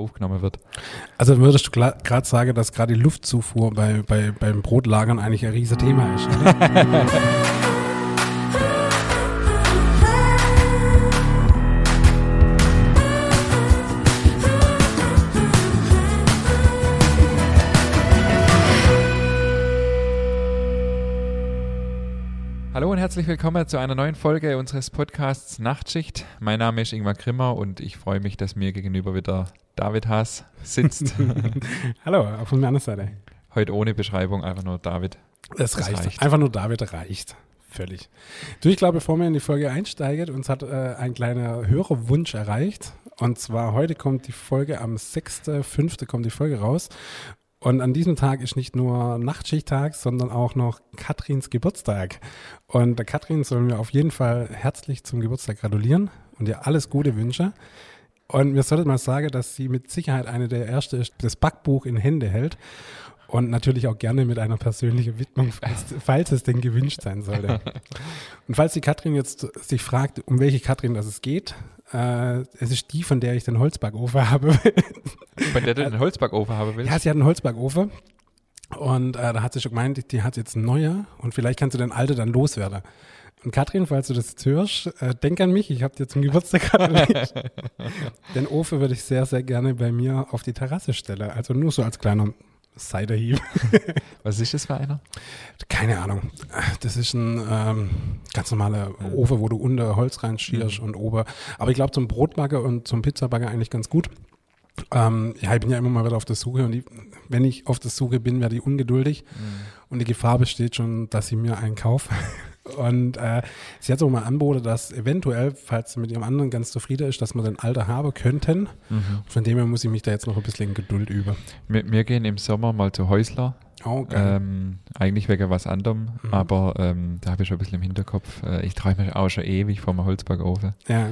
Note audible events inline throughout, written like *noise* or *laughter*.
aufgenommen wird. Also würdest du gerade sagen, dass gerade die Luftzufuhr bei, bei, beim Brotlagern eigentlich ein riesiges Thema ist? *laughs* Hallo und herzlich willkommen zu einer neuen Folge unseres Podcasts Nachtschicht. Mein Name ist Ingmar Grimmer und ich freue mich, dass mir gegenüber wieder David Haas sitzt. *laughs* Hallo, auch von meiner Seite. Heute ohne Beschreibung, einfach nur David. Es reicht. reicht. Einfach nur David reicht. Völlig. Du, ich glaube, bevor wir in die Folge einsteigen, uns hat äh, ein kleiner Hörerwunsch erreicht. Und zwar heute kommt die Folge am 6.5. kommt die Folge raus. Und an diesem Tag ist nicht nur Nachtschichttag, sondern auch noch Katrins Geburtstag. Und der Katrin sollen wir auf jeden Fall herzlich zum Geburtstag gratulieren und ihr alles Gute wünschen. Und mir solltet mal sagen, dass sie mit Sicherheit eine der erste ist, das Backbuch in Hände hält. Und natürlich auch gerne mit einer persönlichen Widmung, falls, falls es denn gewünscht sein sollte. *laughs* Und falls die Katrin jetzt sich fragt, um welche Katrin das es geht, äh, es ist die, von der ich den Holzbackofen habe. Von der du den Holzbackofen haben willst? Ja, sie hat einen Holzbackofen. Und äh, da hat sie schon gemeint, die hat jetzt einen neuer und vielleicht kannst du den alten dann loswerden. Und Katrin, falls du das jetzt hörst, äh, denk an mich, ich habe dir zum Geburtstag gratuliert. *laughs* den Ofen würde ich sehr, sehr gerne bei mir auf die Terrasse stellen. Also nur so als kleiner Ciderhieb. *laughs* Was ist das für einer? Keine Ahnung. Das ist ein ähm, ganz normaler Ofen, wo du unter Holz reinschierst mhm. und ober. Aber ich glaube zum Brotbagger und zum Pizzabagger eigentlich ganz gut. Ähm, ja, ich bin ja immer mal wieder auf der Suche und die, wenn ich auf der Suche bin, werde ich ungeduldig mhm. und die Gefahr besteht schon, dass ich mir einen kaufe. Und äh, sie hat so mal angeboten, dass eventuell, falls sie mit ihrem anderen ganz zufrieden ist, dass wir den Alter haben könnten. Mhm. Von dem her muss ich mich da jetzt noch ein bisschen Geduld über. Wir, wir gehen im Sommer mal zu Häusler. Oh, ähm, eigentlich wegen was anderem, mhm. aber ähm, da habe ich schon ein bisschen im Hinterkopf. Äh, ich träume auch schon ewig vom Holzbackofen. Ja.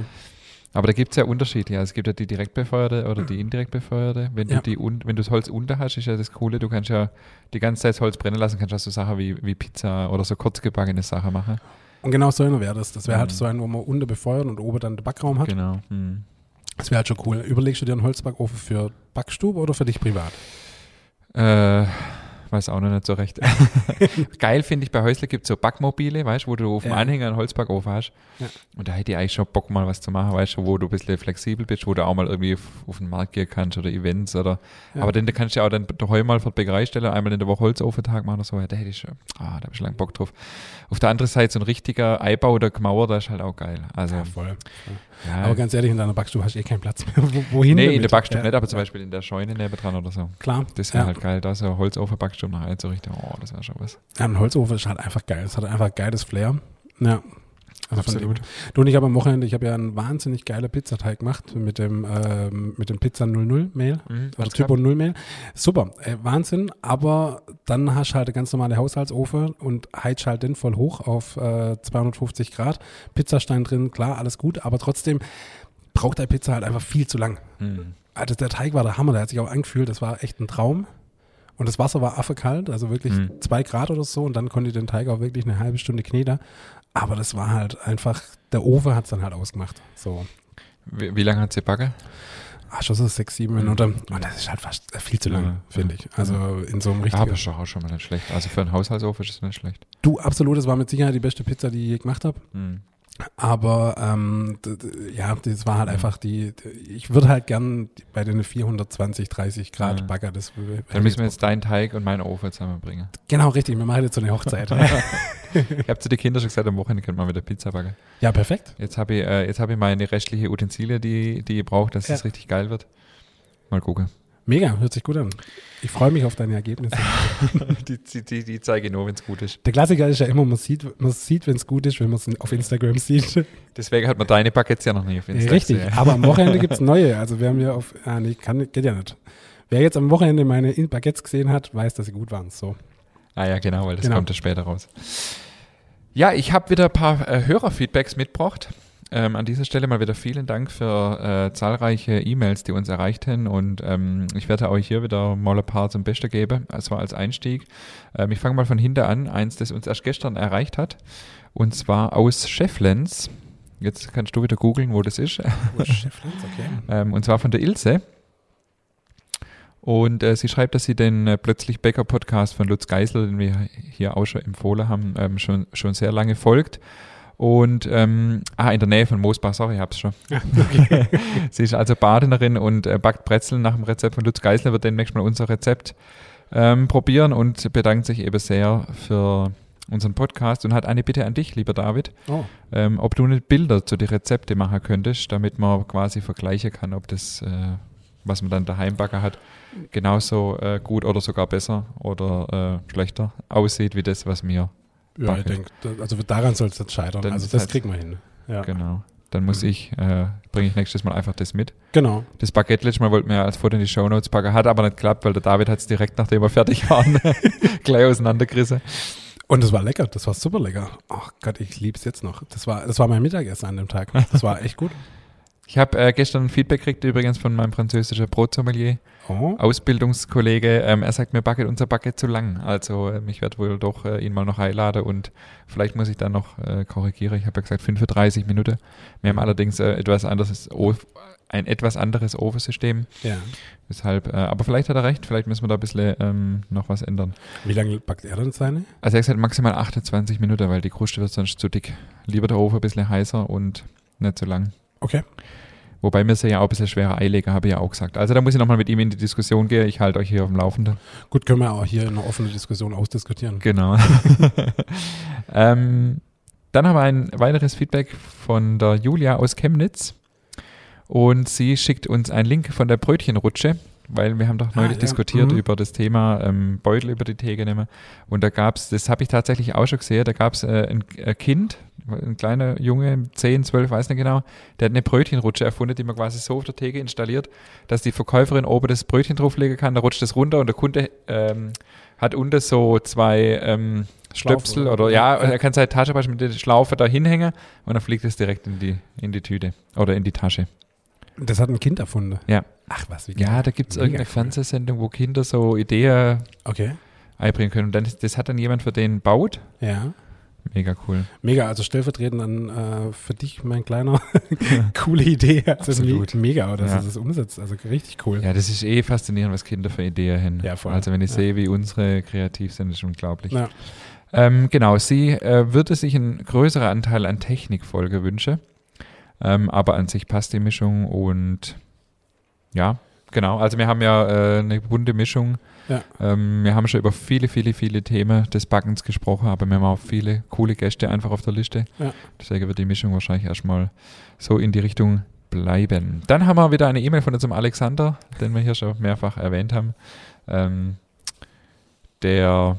Aber da gibt es ja Unterschiede. Ja. Es gibt ja die direkt befeuerte oder die indirekt befeuerte. Wenn ja. du die wenn du das Holz unter hast, ist ja das Coole, du kannst ja die ganze Zeit das Holz brennen lassen, kannst du so Sachen wie, wie Pizza oder so kurzgebackene Sachen machen. Und genau so einer wäre das. Das wäre halt mhm. halt so ein, wo man unter befeuert und oben dann den Backraum hat. Genau. Mhm. Das wäre halt schon cool. Überlegst du dir einen Holzbackofen für Backstube oder für dich privat? Äh, weiß auch noch nicht so recht. *laughs* Geil finde ich, bei Häusler gibt es so Backmobile, weißt du, wo du auf dem ja. Anhänger einen Holzbackofen hast. Ja. Und da hätte ich eigentlich schon Bock, mal was zu machen, weißt du, wo du ein bisschen flexibel bist, wo du auch mal irgendwie auf, auf den Markt gehen kannst oder Events oder. Ja. Aber dann da kannst du ja auch dann daheim mal für die Bäckerei stellen, einmal in der Woche Holzofentag machen oder so. Ja, da hätte ich schon, ah, da habe ich lange Bock drauf. Auf der anderen Seite so ein richtiger Eibau oder Gemauer, da ist halt auch geil. Also, ja, voll. Ja. Aber ganz ehrlich, in deiner Backstube hast du eh keinen Platz mehr. *laughs* wohin? Nee, damit? in der Backstube nicht, aber zum Beispiel in der Scheune nebendran oder so. Klar. Das wäre halt geil. Da ist ja Holzofen-Backstube nach so richtig oh, das wäre schon was. Ja, ein Holzofen ist halt einfach geil. Es hat einfach geiles Flair. Ja. Also Absolut. Du und ich habe am Wochenende, ich habe ja einen wahnsinnig geilen Pizzateig gemacht mit dem, ähm, mit dem Pizza 00 Mehl, mhm, oder Typo 0 Mehl. Super, äh, Wahnsinn, aber dann hast du halt eine ganz normale Haushaltsofen und heizt halt den voll hoch auf äh, 250 Grad. Pizzastein drin, klar, alles gut, aber trotzdem braucht der Pizza halt einfach viel zu lang. Mhm. Also der Teig war der Hammer, der hat sich auch angefühlt, das war echt ein Traum. Und das Wasser war affekalt, also wirklich mhm. zwei Grad oder so. Und dann konnte ich den Teig auch wirklich eine halbe Stunde kneten. Aber das war halt einfach, der Ofen hat es dann halt ausgemacht. So. Wie, wie lange hat sie Backe? Ach, schon so sechs, sieben mhm. Minuten. Und das ist halt fast viel zu lang, ja, finde ja. ich. Also in so einem richtigen. Aber ist doch auch schon mal nicht schlecht. Also für einen Haushaltsofen ist es nicht schlecht. Du, absolut. Das war mit Sicherheit die beste Pizza, die ich je gemacht habe. Mhm. Aber ähm, ja, das war halt ja. einfach die, ich würde halt gern bei den 420, 30 Grad ja. Bagger das. Dann müssen wir jetzt deinen Teig und meinen Ofen zusammenbringen. Genau, richtig. Wir machen jetzt so eine Hochzeit. *laughs* ich habe zu den Kindern schon gesagt, am Wochenende können wir wieder Pizza backen. Ja, perfekt. Jetzt habe ich, äh, hab ich meine restliche Utensilien, die, die ihr braucht, dass ja. es richtig geil wird. Mal gucken. Mega, hört sich gut an. Ich freue mich auf deine Ergebnisse. *laughs* die, die, die zeige nur, wenn es gut ist. Der Klassiker ist ja immer, man sieht, man sieht wenn es gut ist, wenn man es auf Instagram sieht. Deswegen hat man deine Buckets ja noch nicht auf Instagram. Richtig, aber am Wochenende *laughs* gibt es neue. Also wir haben ja auf, ah nee, kann, geht ja nicht. Wer jetzt am Wochenende meine Baguettes gesehen hat, weiß, dass sie gut waren. So. Ah ja, genau, weil das genau. kommt ja später raus. Ja, ich habe wieder ein paar äh, Hörerfeedbacks mitgebracht. Ähm, an dieser Stelle mal wieder vielen Dank für äh, zahlreiche E-Mails, die uns erreichten und ähm, ich werde euch hier wieder mal ein paar zum Besten geben. Das war als Einstieg. Ähm, ich fange mal von hinten an. Eins, das uns erst gestern erreicht hat und zwar aus Schefflens. Jetzt kannst du wieder googeln, wo das ist. Schefflens, okay. *laughs* Ähm, und zwar von der Ilse. Und äh, sie schreibt, dass sie den äh, Plötzlich Bäcker Podcast von Lutz Geisel, den wir hier auch schon empfohlen haben, ähm, schon, schon sehr lange folgt. Und ähm, ah, in der Nähe von Moosbach, sorry, ich hab's schon. *laughs* Okay. sie ist also Badenerin und äh, backt Brezeln nach dem Rezept von Lutz Geisler, wird demnächst mal unser Rezept ähm, probieren und bedankt sich eben sehr für unseren Podcast und hat eine Bitte an dich, lieber David, oh. ähm, ob du nicht Bilder zu den Rezepte machen könntest, damit man quasi vergleichen kann, ob das, äh, was man dann daheim backen hat, genauso äh, gut oder sogar besser oder äh, schlechter aussieht, wie das, was mir ja, ich denke, also daran soll es jetzt scheitern. Dann also das halt, kriegen wir hin. Ja. Genau. Dann muss mhm. ich, äh, bringe ich nächstes Mal einfach das mit. Genau. Das Baguette letztes Mal wollten wir ja als Foto in die Shownotes packen, hat aber nicht geklappt, weil der David hat es direkt, nachdem wir fertig waren, *laughs* *laughs* gleich auseinandergerissen. Und es war lecker, das war super lecker. Ach Gott, ich liebe es jetzt noch. Das war, das war mein Mittagessen an dem Tag. Das war echt gut. *laughs* Ich habe äh, gestern ein Feedback gekriegt, übrigens von meinem französischen Brotsommelier, oh. Ausbildungskollege. Ähm, er sagt, mir backet unser Baguette zu lang. Also ähm, ich werde wohl doch äh, ihn mal noch einladen und vielleicht muss ich dann noch äh, korrigieren. Ich habe ja gesagt 35 Minuten. Wir haben allerdings äh, etwas anderes, ein etwas anderes Ofensystem. Ja. Deshalb, äh, aber vielleicht hat er recht, vielleicht müssen wir da ein bisschen ähm, noch was ändern. Wie lange backt er dann seine? Also er hat gesagt maximal 28 Minuten, weil die Kruste wird sonst zu dick. Lieber der Ofen ein bisschen heißer und nicht zu lang. Okay. Wobei mir es ja auch ein bisschen schwerer Eileger, habe ich ja auch gesagt. Also da muss ich nochmal mit ihm in die Diskussion gehen. Ich halte euch hier auf dem Laufenden. Gut, können wir auch hier eine offene Diskussion ausdiskutieren. Genau. *laughs* ähm, dann haben wir ein weiteres Feedback von der Julia aus Chemnitz. Und sie schickt uns einen Link von der Brötchenrutsche weil wir haben doch neulich ah, ja. diskutiert mhm. über das Thema ähm, Beutel über die Theke nehmen. Und da gab es, das habe ich tatsächlich auch schon gesehen, da gab es äh, ein, ein, Kind, ein kleiner Junge, 10, 12, weiß nicht genau, der hat eine Brötchenrutsche erfunden, die man quasi so auf der Theke installiert, dass die Verkäuferin oben das Brötchen drauflegen kann, da rutscht es runter und der Kunde ähm, hat unten so zwei ähm, Stöpsel oder, oder ja, er kann seine Tasche mit der Schlaufe da hinhängen und dann fliegt es direkt in die, in die Tüte oder in die Tasche. Das hat ein Kind erfunden. Ja. Ach was, wie Ja, da gibt es irgendeine cool. Fernsehsendung, wo Kinder so Ideen okay. einbringen können. Und dann, das hat dann jemand für den baut. Ja. Mega cool. Mega, also stellvertretend dann äh, für dich, mein kleiner, *laughs* coole Idee. Also Absolut. Mega, dass ja. du das umsetzt. Also richtig cool. Ja, das ist eh faszinierend, was Kinder für Ideen haben. Ja, voll. Also wenn ich ja. sehe, wie unsere kreativ sind, ist unglaublich. Ja. Ähm, genau, sie äh, würde sich einen größeren Anteil an Technikfolge wünschen. Ähm, aber an sich passt die Mischung und ja, genau. Also wir haben ja äh, eine bunte Mischung. Ja. Ähm, wir haben schon über viele, viele, viele Themen des Backens gesprochen, aber wir haben auch viele coole Gäste einfach auf der Liste. Ja. Deswegen wird die Mischung wahrscheinlich erstmal so in die Richtung bleiben. Dann haben wir wieder eine E-Mail von unserem Alexander, den wir hier schon mehrfach erwähnt haben. Ähm, der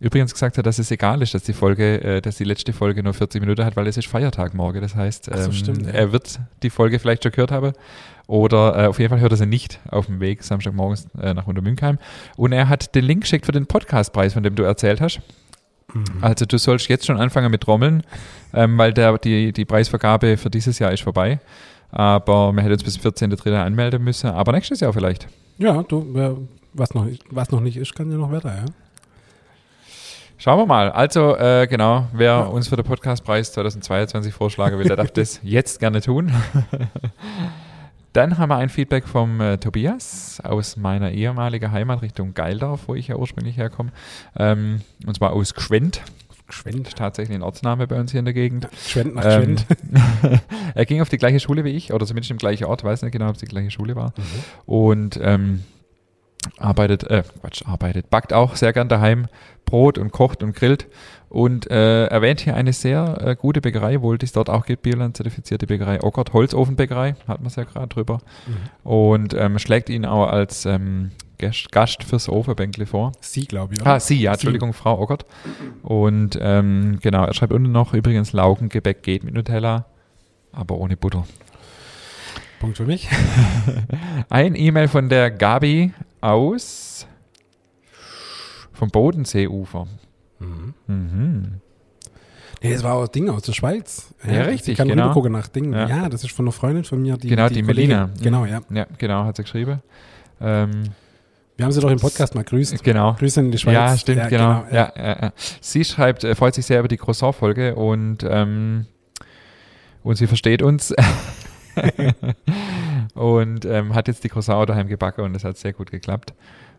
übrigens gesagt hat, dass es egal ist, dass die Folge, äh, dass die letzte Folge nur 40 Minuten hat, weil es ist Feiertag morgen. Das heißt, ähm, so, stimmt, ja. er wird die Folge vielleicht schon gehört haben. Oder äh, auf jeden Fall hört er sie nicht auf dem Weg Samstagmorgens äh, nach Untermünkheim. Und er hat den Link geschickt für den Podcastpreis, von dem du erzählt hast. Mhm. Also du sollst jetzt schon anfangen mit Trommeln, ähm, weil der, die, die Preisvergabe für dieses Jahr ist vorbei. Aber wir hätten uns bis 14.3. anmelden müssen. Aber nächstes Jahr vielleicht. Ja, du, was noch, was noch nicht ist, kann ja noch weiter, ja. Schauen wir mal. Also, äh, genau, wer ja. uns für den Podcastpreis 2022 vorschlagen will, der darf das *laughs* jetzt gerne tun. Dann haben wir ein Feedback vom äh, Tobias aus meiner ehemaligen Heimat Richtung Geildorf, wo ich ja ursprünglich herkomme. Ähm, und zwar aus Gschwend. Gschwend, tatsächlich ein Ortsname bei uns hier in der Gegend. Gschwend nach ähm, *laughs* er ging auf die gleiche Schule wie ich, oder zumindest im gleichen Ort, weiß nicht genau, ob es die gleiche Schule war. Mhm. Und ähm, arbeitet, äh, Quatsch, arbeitet, backt auch sehr gern daheim Brot und kocht und grillt und äh, erwähnt hier eine sehr äh, gute Bäckerei, wohl die es dort auch gibt, Bierland-zertifizierte Bäckerei Ockert, Holzofenbäckerei, hat man es ja gerade drüber. Mhm. Und ähm, schlägt ihn auch als ähm, Gast fürs Ofenbänkle vor. Sie, glaube ich. Oder? Ah, Sie, ja, Entschuldigung, sie. Frau Ockert. Und ähm, genau, er schreibt unten noch, übrigens, Laugengebäck geht mit Nutella, aber ohne Butter. Punkt für mich. *laughs* Ein E-Mail von der Gabi aus vom Bodenseeufer. Mhm. Mhm. Nee, das war auch Ding aus der Schweiz. Ja, ja richtig. Ich kann genau. gucken nach Dingen. Ja. ja. das ist von einer Freundin von mir. Die, genau, die, die Melina. Genau, ja. Ja, genau, hat sie geschrieben. Ähm, wir haben sie doch im Podcast mal grüßt. Genau. Grüße in die Schweiz. Ja, stimmt, ja, genau. genau ja. Ja, Sie schreibt, äh, freut sich sehr über die Croissant-Folge und, ähm, und sie versteht uns. *laughs* *laughs* und ähm, hat jetzt die Croissant daheim gebacken und das hat sehr gut geklappt.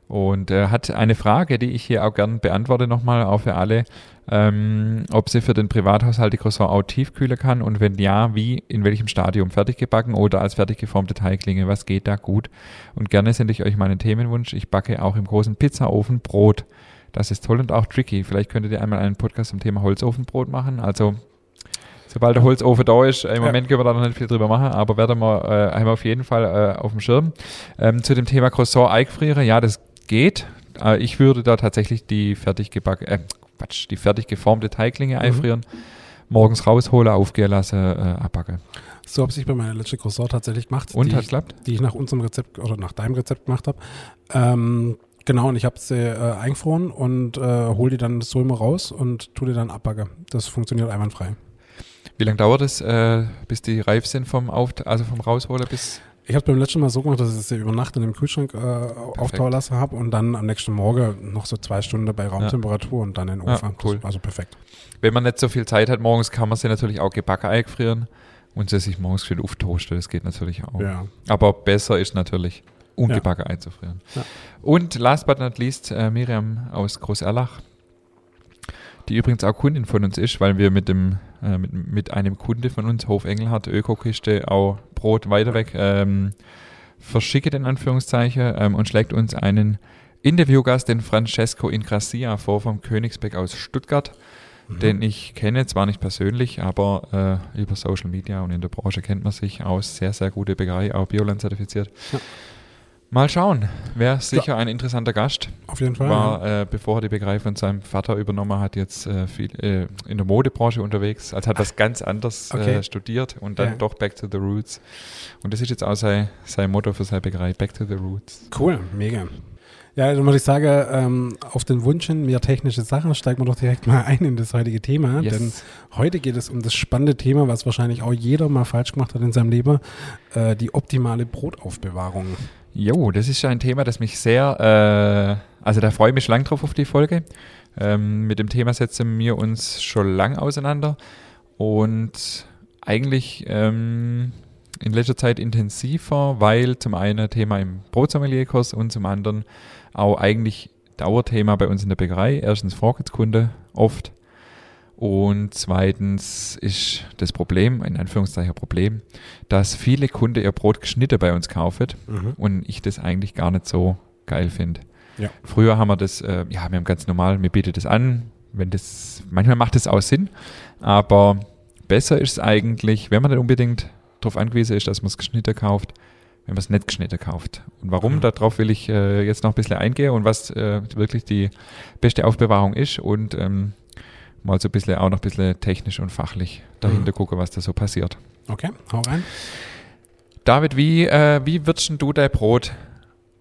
Und äh, hat eine Frage, die ich hier auch gern beantworte nochmal, auch für alle, ähm, ob sie für den Privathaushalt die Croissant auch tiefkühlen kann und wenn ja, wie, in welchem Stadium, fertig gebacken oder als fertig geformte Teiglinge, was geht da gut? Und gerne sende ich euch meinen Themenwunsch, ich backe auch im großen Pizzaofen Brot. Das ist toll und auch tricky. Vielleicht könntet ihr einmal einen Podcast zum Thema Holzofenbrot machen. Also sobald der Holzofen da ist, im Moment können wir da noch nicht viel drüber machen, aber werden wir, äh, haben wir auf jeden Fall äh, auf dem Schirm. Ähm, zu dem Thema Croissant eingefrieren, ja, das geht. Äh, ich würde da tatsächlich die fertig gebacken, äh, Quatsch, die fertig geformte Teiglinge mhm. einfrieren, morgens rausholen, aufgehen lassen, äh, abbacken. So habe ich bei meiner letzten Croissant tatsächlich gemacht. Und hat klappt? Die ich nach unserem Rezept oder nach deinem Rezept gemacht habe. Ähm, genau, und ich habe sie äh, eingefroren und äh, hole die dann so immer raus und tue die dann abbacken. Das funktioniert einwandfrei. Wie lange dauert es, äh, bis die reif sind vom Auf also vom Rausholen bis ich habe beim letzten Mal so gemacht, dass ich sie über Nacht in dem Kühlschrank äh, auftauen lassen habe und dann am nächsten Morgen noch so zwei Stunden bei Raumtemperatur ja. und dann in den Ofen. Ja, cool. also perfekt. Wenn man nicht so viel Zeit hat morgens, kann man sie natürlich auch gebacken eingefrieren und sie sich morgens schön auftoasten. Das geht natürlich auch. Ja. Aber besser ist natürlich, ungebacken einzufrieren. Und last but not least, äh, Miriam aus Groß-Erlach die übrigens auch Kundin von uns ist, weil wir mit dem äh, mit, mit einem Kunde von uns, Hof Engelhardt, Ökokiste, auch Brot weiter weg ähm, verschickt in Anführungszeichen ähm, und schlägt uns einen Interviewgast, den Francesco Ingracia, vor vom Königsbeck aus Stuttgart, mhm. den ich kenne, zwar nicht persönlich, aber äh, über Social Media und in der Branche kennt man sich aus. Sehr, sehr gute Bäckerei, auch Bioland zertifiziert. Ja. Mal schauen. Wäre sicher ja. ein interessanter Gast. Auf jeden Fall. War, ja. äh, bevor er die Bäckerei von seinem Vater übernommen hat, jetzt äh, viel äh, in der Modebranche unterwegs. Also hat was ganz anderes okay. Äh, studiert und dann ja. doch Back to the Roots. Und das ist jetzt auch sein, sein Motto für seine Bäckerei, Back to the Roots. Cool, mega. Ja, dann muss ich sagen, ähm, auf den Wunsch hin, mehr technische Sachen, steigen wir doch direkt mal ein in das heutige Thema. Yes. Denn heute geht es um das spannende Thema, was wahrscheinlich auch jeder mal falsch gemacht hat in seinem Leben, äh, die optimale Brotaufbewahrung. Jo, das ist ein Thema, das mich sehr, äh, also da freue ich mich lang drauf auf die Folge. Ähm, mit dem Thema setzen wir uns schon lang auseinander und eigentlich ähm, in letzter Zeit intensiver, weil zum einen Thema im Brotsommelier-Kurs und zum anderen auch eigentlich Dauerthema bei uns in der Bäckerei. Erstens Vorratskunde oft und zweitens ist das Problem, in Anführungszeichen Problem, dass viele Kunden ihr Brot geschnitten bei uns kaufen mhm. und ich das eigentlich gar nicht so geil finde. Ja. Früher haben wir das, äh, ja, wir haben ganz normal, wir bieten das an, wenn das, manchmal macht das auch Sinn, aber besser ist es eigentlich, wenn man nicht unbedingt darauf angewiesen ist, dass man es geschnitten kauft, wenn man es nicht geschnitten kauft. Und warum, mhm. darauf will ich äh, jetzt noch ein bisschen eingehen und was äh, wirklich die beste Aufbewahrung ist und ähm, mal so ein bisschen auch noch ein bisschen technisch und fachlich dahinter mhm. gucken, was da so passiert. Okay, hau rein. David, wie, äh, wie würdest du dein Brot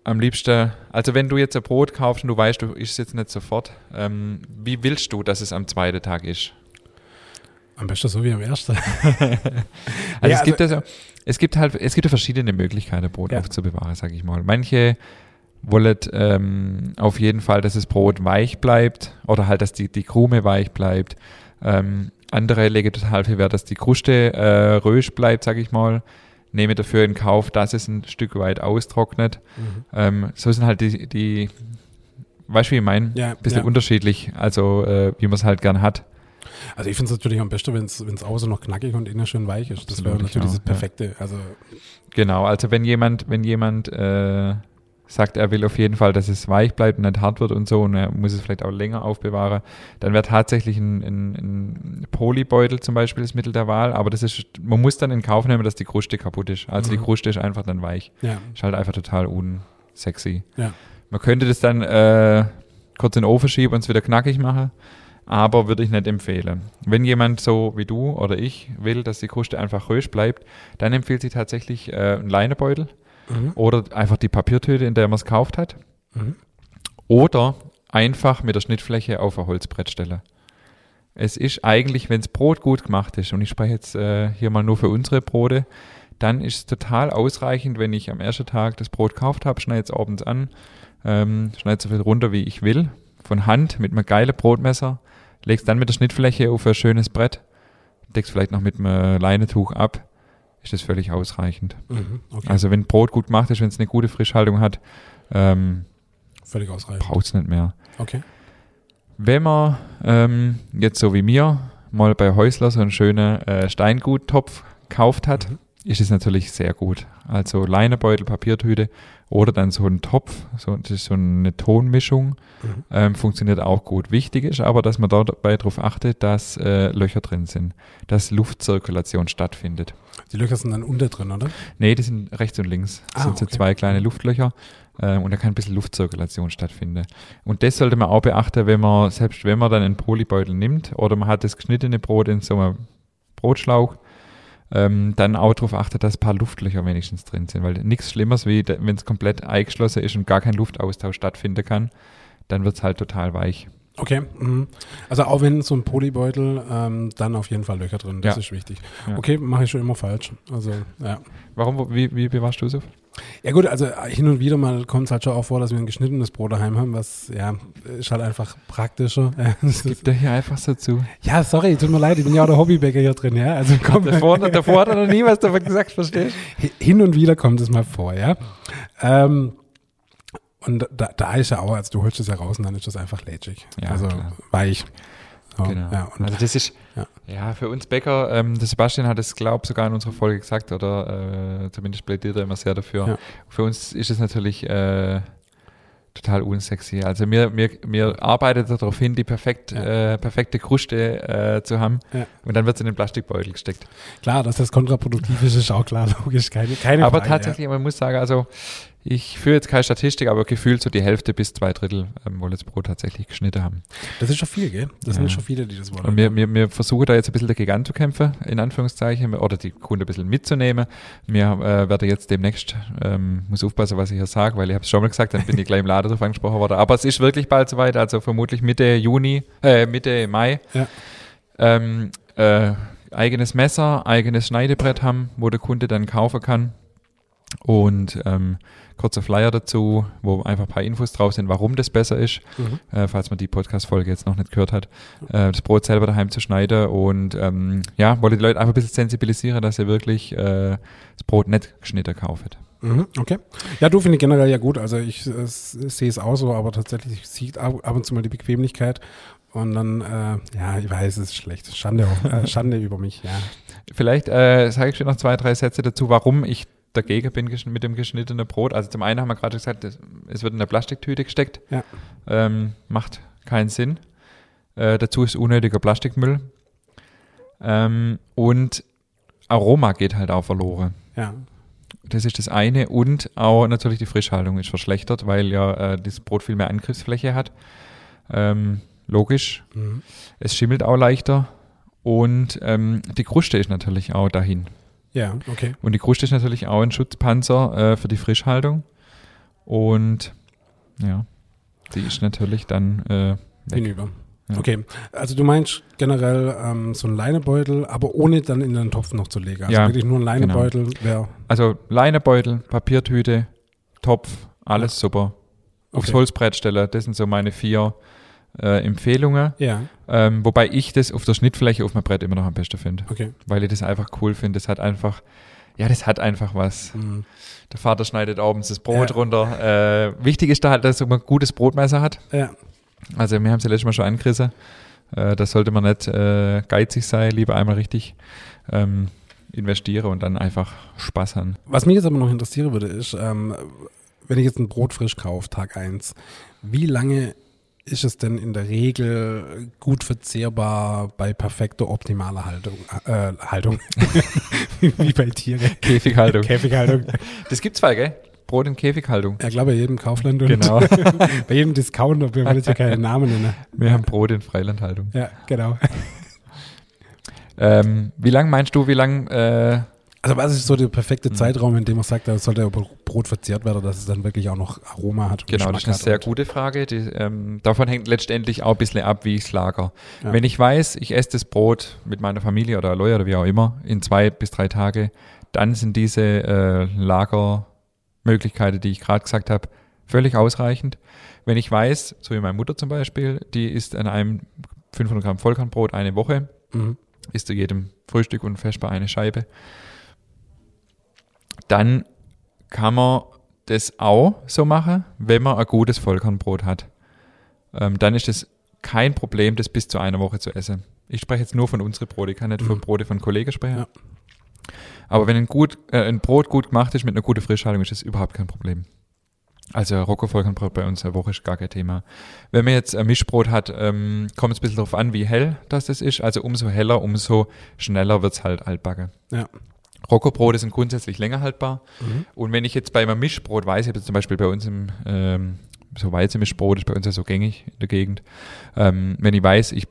am liebsten, also wenn du jetzt ein Brot kaufst und du weißt, du isst es jetzt nicht sofort, ähm, wie willst du, dass es am zweiten Tag ist? Am besten so wie am ersten. *laughs* *laughs* also, ja, es, gibt also, also, es gibt halt, es gibt ja verschiedene Möglichkeiten, Brot ja. aufzubewahren, sage ich mal. Manche wollet ähm, auf jeden Fall, dass das Brot weich bleibt oder halt, dass die, die Krume weich bleibt. Ähm, andere legen total viel Wert, dass die Kruste äh, rösch bleibt, sag ich mal. Nehme dafür in Kauf, dass es ein Stück weit austrocknet. Mhm. Ähm, so sind halt die, die weißt du, wie ich meine? Ja, bisschen ja. unterschiedlich, also äh, wie man es halt gern hat. Also ich finde es natürlich am besten, wenn es außen noch knackig und innen schön weich ist. Das wäre natürlich das Perfekte. Ja. Also genau, also wenn jemand, wenn jemand äh, sagt, er will auf jeden Fall, dass es weich bleibt und nicht hart wird und so und er muss es vielleicht auch länger aufbewahren, dann wäre tatsächlich ein, ein, ein Polybeutel zum Beispiel das Mittel der Wahl, aber das ist, man muss dann in Kauf nehmen, dass die Kruste kaputt ist. Also mhm. die Kruste ist einfach dann weich. Ja. Ist halt einfach total unsexy. Ja. Man könnte das dann äh, kurz in den Ofen schieben und es wieder knackig machen, aber würde ich nicht empfehlen. Wenn jemand so wie du oder ich will, dass die Kruste einfach rösch bleibt, dann empfiehlt sich tatsächlich äh, ein Leinebeutel mhm. oder einfach die Papiertüte, in der man es gekauft hat. Mhm. Oder einfach mit der Schnittfläche auf ein Holzbrett stellen. Es ist eigentlich, wenn das Brot gut gemacht ist, und ich spreche jetzt äh, hier mal nur für unsere Brote, dann ist es total ausreichend, wenn ich am ersten Tag das Brot gekauft habe, schneide es abends an, ähm, schneide so viel runter, wie ich will, von Hand mit einem geilen Brotmesser, legst dann mit der Schnittfläche auf ein schönes Brett, deckst vielleicht noch mit einem Leinetuch ab ist das völlig ausreichend. Mhm, okay. Also wenn Brot gut gemacht ist, wenn es eine gute Frischhaltung hat, ähm, Völlig ausreichend. braucht es nicht mehr. Okay. Wenn man ähm, jetzt so wie mir mal bei Häusler so einen schönen äh, Steinguttopf gekauft hat, Mhm. Ist es natürlich sehr gut. Also Leinebeutel, Papiertüte oder dann so ein Topf, so, das ist so eine Tonmischung, Mhm. ähm, funktioniert auch gut. Wichtig ist aber, dass man dabei darauf achtet, dass äh, Löcher drin sind, dass Luftzirkulation stattfindet. Die Löcher sind dann unter drin, oder? Nee, die sind rechts und links. Das Ah, sind so okay. zwei kleine Luftlöcher ähm, und da kann ein bisschen Luftzirkulation stattfinden. Und das sollte man auch beachten, wenn man, selbst wenn man dann einen Polybeutel nimmt oder man hat das geschnittene Brot in so einem Brotschlauch, ähm, dann auch darauf achten, dass ein paar Luftlöcher wenigstens drin sind, weil nichts Schlimmeres, wie wenn es komplett eingeschlossen ist und gar kein Luftaustausch stattfinden kann, dann wird es halt total weich. Okay. Mhm. Also auch wenn so ein Polybeutel, ähm, dann auf jeden Fall Löcher drin. Das Ja. ist wichtig. Ja. Okay, mache ich schon immer falsch. Also, ja. Warum, wie, wie bewahrst du es auf? Ja gut, also hin und wieder mal kommt es halt schon auch vor, dass wir ein geschnittenes Brot daheim haben, was ja ist halt einfach praktischer. *laughs* Das Gibt er hier einfach so zu? ja sorry, tut mir leid, ich bin ja auch der Hobbybäcker hier drin, ja. Also komm, Davor, davor hat er noch nie was davon gesagt, verstehst hin und wieder kommt es mal vor, ja. Ähm, und da, da ist ja auch, also du holst es ja raus und dann ist das einfach lätschig. Ja, also klar. weich. So, Genau. ja, also das ist, Ja. ja, für uns Bäcker, ähm, der Sebastian hat es, glaube ich, sogar in unserer Folge gesagt, oder äh, zumindest plädiert er immer sehr dafür. Ja. Für uns ist es natürlich äh, total unsexy. Also wir, wir, wir arbeiten darauf hin, die perfekt, Ja. äh, perfekte Kruste äh, zu haben Ja. und dann wird es in den Plastikbeutel gesteckt. klar, dass das kontraproduktiv ist, ist auch klar, *laughs* logisch, keine, keine aber Frage. tatsächlich, man muss sagen, also ich führe jetzt keine Statistik, aber gefühlt so die Hälfte bis zwei Drittel ähm, wollen das Brot tatsächlich geschnitten haben. Das ist schon viel, gell? Das Ja. sind schon viele, die das wollen. Und wir, wir, wir versuchen da jetzt ein bisschen dagegen anzukämpfen, in Anführungszeichen, oder die Kunden ein bisschen mitzunehmen. Wir äh, werden jetzt demnächst, ähm, muss aufpassen, was ich hier sage, weil ich habe es schon mal gesagt, dann bin ich gleich im Laden drauf angesprochen worden. Aber es ist wirklich bald soweit, also vermutlich Mitte Juni, äh, Mitte Mai. Ja. Ähm, äh, eigenes Messer, eigenes Schneidebrett haben, wo der Kunde dann kaufen kann. Und ähm, kurzer Flyer dazu, wo einfach ein paar Infos drauf sind, warum das besser ist Mhm. äh, falls man die Podcast-Folge jetzt noch nicht gehört hat, äh, das Brot selber daheim zu schneiden und ähm, ja, wollte die Leute einfach ein bisschen sensibilisieren, dass sie wirklich äh, das Brot nicht geschnitten kaufen. Mhm, okay. Ja, du finde ich generell ja gut. Also ich äh, sehe es auch so, aber tatsächlich sieht ab, ab und zu mal die Bequemlichkeit. Und dann, äh, ja, ich weiß, es ist schlecht. Schande, auf, äh, Schande *laughs* über mich, ja. Vielleicht äh, sage ich dir noch zwei, drei Sätze dazu, warum ich dagegen bin mit dem geschnittenen Brot. Also zum einen haben wir gerade gesagt, es wird in eine Plastiktüte gesteckt. Ja. Ähm, macht keinen Sinn. Äh, dazu ist unnötiger Plastikmüll. Ähm, und Aroma geht halt auch verloren. Ja, Das ist das eine und auch natürlich die Frischhaltung ist verschlechtert, weil ja äh, das Brot viel mehr Angriffsfläche hat. Ähm, logisch. mhm. Es schimmelt auch leichter und ähm, die Kruste ist natürlich auch dahin. Ja, okay. Und die Kruste ist natürlich auch ein Schutzpanzer äh, für die Frischhaltung. Und ja, die ist natürlich dann äh, weg. Hinüber. Ja. Okay, also du meinst generell ähm, so ein Leinebeutel, aber ohne dann in den Topf noch zu legen. Also Ja, wirklich nur ein Leinebeutel wäre Also Leinebeutel, Papiertüte, Topf, alles super. Aufs Okay. Holzbrett stellen, das sind so meine vier äh, Empfehlungen. Ja, Ähm, wobei ich das auf der Schnittfläche auf meinem Brett immer noch am besten finde. okay. Weil ich das einfach cool finde. Das hat einfach, ja, das hat einfach was. Mhm. Der Vater schneidet abends das Brot Ja. runter. Äh, wichtig ist da halt, dass man ein gutes Brotmesser hat. Ja, Also wir haben es ja letztes Mal schon angerissen. Äh, da sollte man nicht äh, geizig sein, lieber einmal richtig ähm, investieren und dann einfach Spaß haben. Was mich jetzt aber noch interessieren würde, ist, ähm, wenn ich jetzt ein Brot frisch kaufe, Tag 1, wie lange ist es denn in der Regel gut verzehrbar bei perfekter, optimaler Haltung? Äh, Haltung. *laughs* wie bei Tieren. Käfighaltung. Käfighaltung. das gibt's zwei, gell? Brot in Käfighaltung. Ja, klar, bei jedem Kaufland und Genau. *laughs* bei jedem Discounter, wir wollen jetzt ja keinen Namen nennen. Wir haben Brot in Freilandhaltung. Ja, genau. Ähm, wie lang meinst du, wie lang äh, Also was ist so der Mhm. perfekte Zeitraum, in dem man sagt, da sollte Brot verzehrt werden, dass es dann wirklich auch noch Aroma hat? und Genau, das ist Geschmack eine sehr gute Frage. Die, ähm, davon hängt letztendlich auch ein bisschen ab, wie ich es lager. Ja. Wenn ich weiß, ich esse das Brot mit meiner Familie oder Leute oder wie auch immer in zwei bis drei Tage, dann sind diese äh, Lagermöglichkeiten, die ich gerade gesagt habe, völlig ausreichend. Wenn ich weiß, so wie meine Mutter zum Beispiel, die isst an einem 500 Gramm Vollkornbrot eine Woche, Mhm. isst zu jedem Frühstück und Vesper eine Scheibe. Dann kann man das auch so machen, wenn man ein gutes Vollkornbrot hat. Ähm, dann ist es kein Problem, das bis zu einer Woche zu essen. Ich spreche jetzt nur von unseren Brot, ich kann nicht mhm. von Brote von Kollegen sprechen. Ja. Aber wenn ein, gut, äh, ein Brot gut gemacht ist mit einer guten Frischhaltung, ist das überhaupt kein Problem. Also Rocco-Vollkornbrot bei uns eine Woche ist gar kein Thema. Wenn man jetzt ein Mischbrot hat, ähm, kommt es ein bisschen darauf an, wie hell das, das ist. Also umso heller, umso schneller wird es halt altbacken. Ja. Rocco-Brote sind grundsätzlich länger haltbar. Mhm. Und wenn ich jetzt bei einem Mischbrot weiß, ich habe jetzt zum Beispiel bei uns im ähm, so Weizenmischbrot ist bei uns ja so gängig in der Gegend. Ähm, wenn ich weiß, ich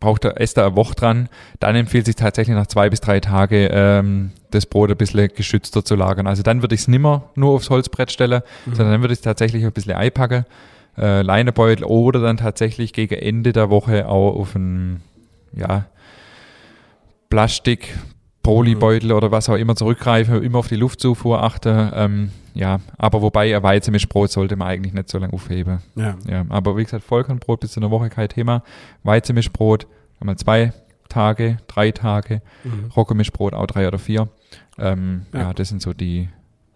braucht der Ester eine Woche dran, dann empfiehlt sich tatsächlich nach zwei bis drei Tagen ähm, das Brot ein bisschen geschützter zu lagern. Also dann würde ich es nimmer nur aufs Holzbrett stellen, mhm. sondern dann würde ich es tatsächlich ein bisschen einpacken, äh, Leinebeutel oder dann tatsächlich gegen Ende der Woche auch auf ein ja, Plastik, Polybeutel oder was auch immer zurückgreifen, immer auf die Luftzufuhr achten. Ähm, ja, aber wobei ein Weizenmischbrot sollte man eigentlich nicht so lange aufheben. Ja. ja. Aber wie gesagt, Vollkornbrot bis zu einer Woche kein Thema. Weizenmischbrot einmal zwei Tage, drei Tage. Mhm. Roggenmischbrot auch drei oder vier. Ähm, ja. ja. das sind so die,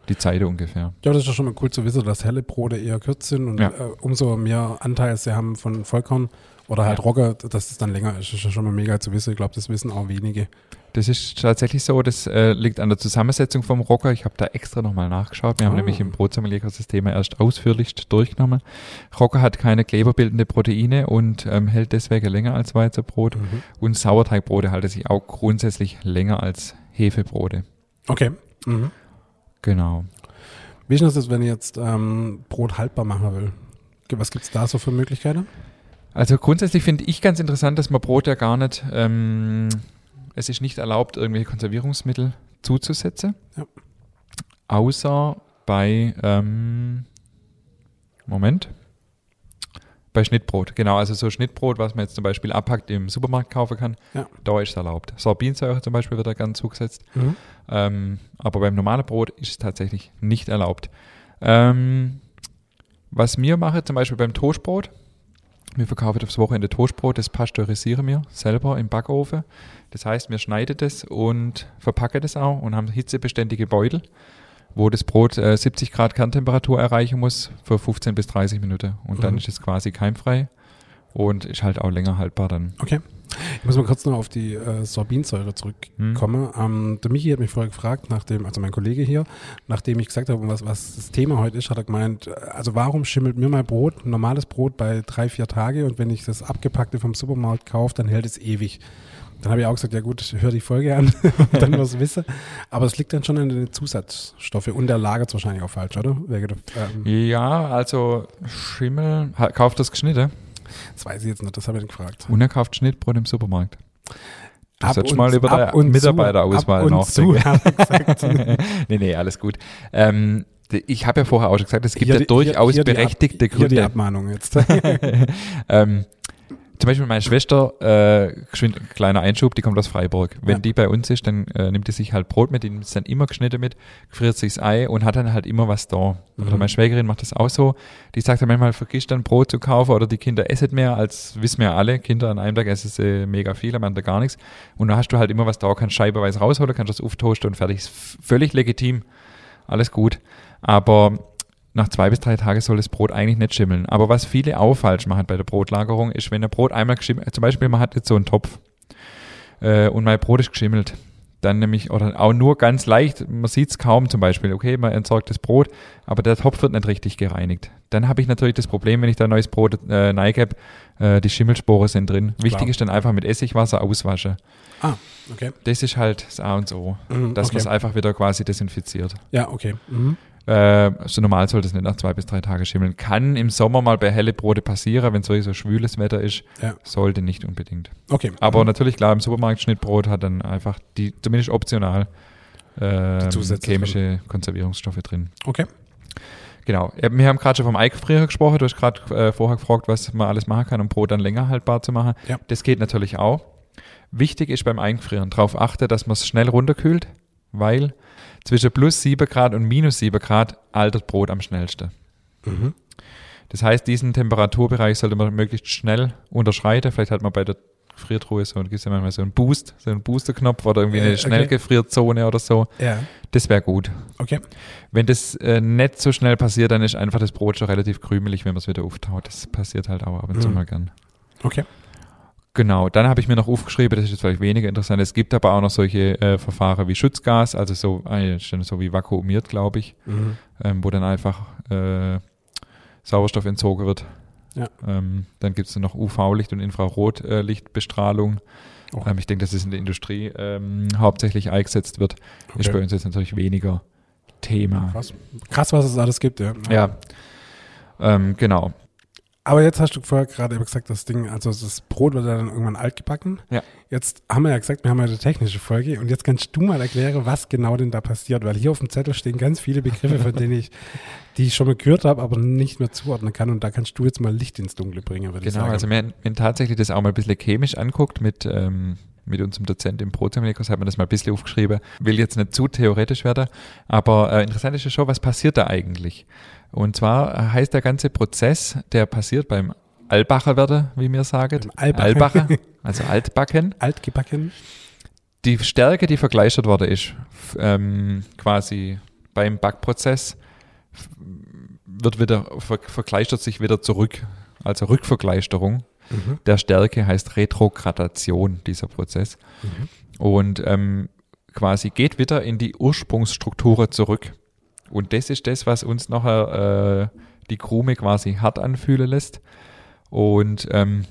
die Zeit ungefähr. Ja, das ist ja schon mal cool zu wissen, dass helle Brote eher kürzer sind und ja. äh, umso mehr Anteil sie haben von Vollkorn oder halt ja. Rogge, dass es dann länger ist. Das ist ja schon mal mega zu wissen. Ich glaube, das wissen auch wenige. Das ist tatsächlich so, das äh, liegt an der Zusammensetzung vom Rocker. Ich habe da extra nochmal nachgeschaut. Wir oh. haben nämlich im Brotsommelier-Kurs erst ausführlichst durchgenommen. Rocker hat keine kleberbildende Proteine und ähm, hält deswegen länger als Weizenbrot. Mhm. Und Sauerteigbrote halten sich auch grundsätzlich länger als Hefebrote. Okay. Mhm. Genau. Wie ist das, wenn ich jetzt ähm, Brot haltbar machen will? Was gibt es da so für Möglichkeiten? Also grundsätzlich finde ich ganz interessant, dass man Brot ja gar nicht ähm, es ist nicht erlaubt, irgendwelche Konservierungsmittel zuzusetzen. Ja. Außer bei, ähm, Moment, bei Schnittbrot. Genau, also so Schnittbrot, was man jetzt zum Beispiel abpackt im Supermarkt kaufen kann, ja. da ist es erlaubt. Sorbinsäure zum Beispiel wird da ganz zugesetzt. Mhm. Ähm, aber beim normalen Brot ist es tatsächlich nicht erlaubt. Ähm, was mir mache, zum Beispiel beim Toastbrot, wir verkaufen das Wochenende Toastbrot, das pasteurisieren wir selber im Backofen. Das heißt, wir schneiden das und verpacken das auch und haben hitzebeständige Beutel, wo das Brot äh, 70 Grad Kerntemperatur erreichen muss für 15 bis 30 Minuten. Und mhm. dann ist es quasi keimfrei und ist halt auch länger haltbar dann. Okay. Ich muss mal kurz noch auf die äh, Sorbinsäure zurückkommen. Hm. Ähm, der Michi hat mich vorher gefragt, nachdem, also mein Kollege hier, nachdem ich gesagt habe, was, was das Thema heute ist, hat er gemeint, also warum schimmelt mir mein Brot, normales Brot bei drei, vier Tage und wenn ich das abgepackte vom Supermarkt kaufe, dann hält es ewig. Dann habe ich auch gesagt, ja gut, hör die Folge an *laughs* dann was wisse. Aber es liegt dann schon an den Zusatzstoffe und der lagert wahrscheinlich auch falsch, oder? Ähm ja, also Schimmel, kauft das geschnitten? Das weiß ich jetzt nicht, das habe ich gefragt. Und er kauft Schnittbrot im Supermarkt. Du ab solltest mal über deine Mitarbeiterauswahl nachdenken. *laughs* *laughs* nee, nee, alles gut. Ähm, ich habe ja vorher auch schon gesagt, es gibt hier ja durchaus hier, hier berechtigte Gründe. Hier die Abmahnung jetzt. *laughs* ähm, zum Beispiel meine Schwester, äh, kleiner Einschub, die kommt aus Freiburg. Wenn ja. die bei uns ist, dann äh, nimmt die sich halt Brot mit, die nimmt es dann immer geschnitten mit, friert sich das Ei und hat dann halt immer was da. Mhm. Oder meine Schwägerin macht das auch so. Die sagt dann manchmal, vergisst dann Brot zu kaufen oder die Kinder essen mehr, als wissen wir ja alle. Kinder an einem Tag essen sie mega viel, am anderen gar nichts. Und dann hast du halt immer was da, kannst scheibeweise rausholen, kannst das auftoasten und fertig. Ist völlig legitim. Alles gut. Aber nach zwei bis drei Tagen soll das Brot eigentlich nicht schimmeln. Aber was viele auch falsch machen bei der Brotlagerung, ist, wenn ein Brot einmal geschimmelt, zum Beispiel man hat jetzt so einen Topf äh, und mein Brot ist geschimmelt, dann nämlich, oder auch nur ganz leicht, man sieht es kaum zum Beispiel, okay, man entsorgt das Brot, aber der Topf wird nicht richtig gereinigt. Dann habe ich natürlich das Problem, wenn ich da neues Brot äh, neigebe, äh, die Schimmelspore sind drin. Wichtig Klar. ist dann einfach mit Essigwasser auswaschen. Ah, okay. Das ist halt das A und so, mhm, dass okay. man es einfach wieder quasi desinfiziert. Ja, okay. Mhm. Äh, so normal sollte es nicht nach zwei bis drei Tagen schimmeln. Kann im Sommer mal bei helle Brote passieren, wenn so schwüles Wetter ist. Ja. Sollte nicht unbedingt. Okay. Aber natürlich, klar, im Supermarkt Schnittbrot hat dann einfach die, zumindest optional, äh, chemische Konservierungsstoffe drin. Okay. Genau. Wir haben gerade schon vom Eikfrieren gesprochen. Du hast gerade äh, vorher gefragt, was man alles machen kann, um Brot dann länger haltbar zu machen. Ja. Das geht natürlich auch. Wichtig ist beim Einfrieren darauf achten, dass man es schnell runterkühlt, weil zwischen plus 7 Grad und minus 7 Grad altert Brot am schnellsten. Mhm. Das heißt, diesen Temperaturbereich sollte man möglichst schnell unterschreiten. Vielleicht hat man bei der Gefriertruhe, so, gibt es ja manchmal so einen Boost, so einen Booster-Knopf oder irgendwie Äh, eine okay. Schnellgefrierzone oder so. Ja. Das wäre gut. Okay. Wenn das äh, nicht so schnell passiert, dann ist einfach das Brot schon relativ krümelig, wenn man es wieder auftaut. Das passiert halt auch ab und zu Mhm. mal gern. Okay. Genau, dann habe ich mir noch aufgeschrieben, das ist jetzt vielleicht weniger interessant. Es gibt aber auch noch solche äh, Verfahren wie Schutzgas, also so, äh, schon so wie vakuumiert, glaube ich, Mhm. ähm, wo dann einfach äh, Sauerstoff entzogen wird. Ja. Ähm, dann gibt es noch UV-Licht und Infrarotlichtbestrahlung. Oh. Ähm, ich denke, dass es in der Industrie ähm, hauptsächlich eingesetzt wird. Ist bei okay. uns jetzt natürlich weniger Thema. Krass. Krass, was es alles gibt, ja. Ja, ähm, genau. Aber jetzt hast du vorher gerade eben gesagt, das Ding, also das Brot wird ja dann irgendwann alt gebacken. Ja. Jetzt haben wir ja gesagt, wir haben ja eine technische Folge und jetzt kannst du mal erklären, was genau denn da passiert, weil hier auf dem Zettel stehen ganz viele Begriffe, von denen ich, *laughs* die ich schon mal gehört habe, aber nicht mehr zuordnen kann und da kannst du jetzt mal Licht ins Dunkle bringen, würde ich Genau, sagen. also wir haben wir haben tatsächlich das auch mal ein bisschen chemisch anguckt mit, ähm, mit unserem Dozent im Proteinmolekurs, hat man das mal ein bisschen aufgeschrieben. Will jetzt nicht zu theoretisch werden, aber äh, interessant ist ja schon, was passiert da eigentlich? Und zwar heißt der ganze Prozess, der passiert beim Albacher werden, wie mir sagen. Beim Albacher. Albacher, also Altbacken. *laughs* Altgebacken. Die Stärke, die vergleichert worden ist, ähm, quasi beim Backprozess, wird wieder, ver vergleichert sich wieder zurück. Also Rückvergleisterung Mhm. der Stärke heißt Retrogradation, dieser Prozess. Mhm. Und ähm, quasi geht wieder in die Ursprungsstrukturen zurück. Und das ist das, was uns nachher äh, die Krume quasi hart anfühlen lässt. Und ähm,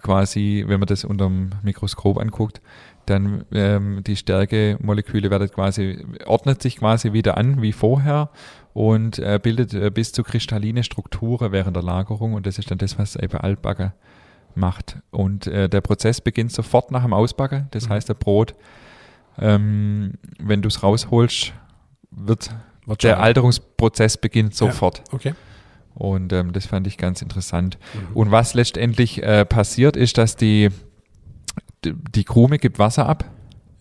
quasi, wenn man das unter dem Mikroskop anguckt, dann ähm, die Stärkemoleküle werden quasi, ordnet sich quasi wieder an wie vorher und äh, bildet äh, bis zu kristalline Strukturen während der Lagerung und das ist dann das, was eben Altbacken macht. Und äh, der Prozess beginnt sofort nach dem Ausbacken, das Mhm. heißt, der Brot, ähm, wenn du es rausholst, wird der Alterungsprozess beginnt sofort. Okay. Und ähm, das fand ich ganz interessant. Mhm. Und was letztendlich äh, passiert, ist, dass die, die, die Krume gibt Wasser ab.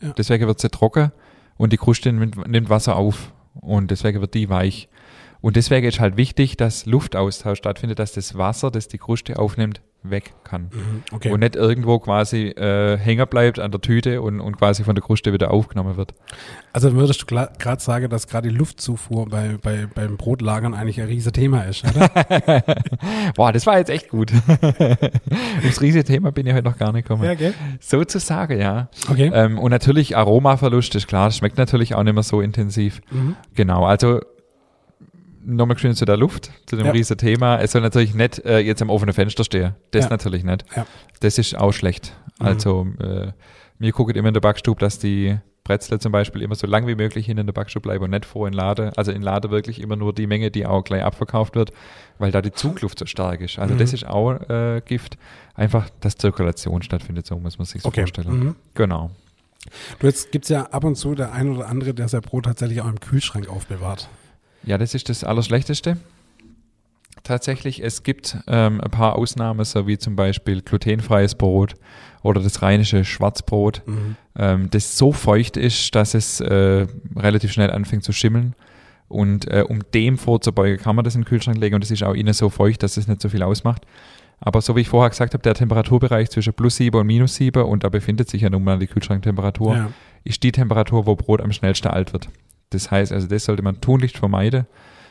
Ja. Deswegen wird sie trocken und die Kruste nimmt, nimmt Wasser auf. Und deswegen wird die weich. Und deswegen ist halt wichtig, dass Luftaustausch stattfindet, dass das Wasser, das die Kruste aufnimmt, weg kann. Mhm. Okay. Und nicht irgendwo quasi äh, hängen bleibt an der Tüte und, und quasi von der Kruste wieder aufgenommen wird. Also würdest du gerade sagen, dass gerade die Luftzufuhr bei, bei, beim Brotlagern eigentlich ein riesiges Thema ist, oder? *laughs* Boah, das war jetzt echt gut. *laughs* Ums riesige Thema bin ich heute noch gar nicht gekommen. gell? Sozusagen, ja. Okay. Ähm, und natürlich Aromaverlust ist klar, schmeckt natürlich auch nicht mehr so intensiv. Mhm. Genau, also nochmal schön zu der Luft, zu dem Ja. riesen Thema. Es soll natürlich nicht äh, jetzt am offenen Fenster stehen. Das Ja. natürlich nicht. Ja. Das ist auch schlecht. Mhm. Also äh, mir guckt immer in der Backstube, dass die Brezel zum Beispiel immer so lang wie möglich hin in der Backstube bleiben und nicht vor in Lade. Also in Lade wirklich immer nur die Menge, die auch gleich abverkauft wird, weil da die Zugluft so stark ist. Also Mhm. das ist auch äh, Gift. Einfach, dass Zirkulation stattfindet, so muss man sich Okay. vorstellen. Mhm. Genau. Du, jetzt gibt es ja ab und zu der ein oder andere, der sein Brot tatsächlich auch im Kühlschrank aufbewahrt. Ja, das ist das Allerschlechteste. Tatsächlich, es gibt ähm, ein paar Ausnahmen, so wie zum Beispiel glutenfreies Brot oder das rheinische Schwarzbrot, Mhm. ähm, das so feucht ist, dass es äh, relativ schnell anfängt zu schimmeln. Und äh, um dem vorzubeugen, kann man das in den Kühlschrank legen und es ist auch innen so feucht, dass es nicht so viel ausmacht. Aber so wie ich vorher gesagt habe, der Temperaturbereich zwischen plus 7 und minus 7 und da befindet sich ja nun mal die Kühlschranktemperatur, Ja. ist die Temperatur, wo Brot am schnellsten alt wird. Das heißt, also das sollte man tunlichst vermeiden.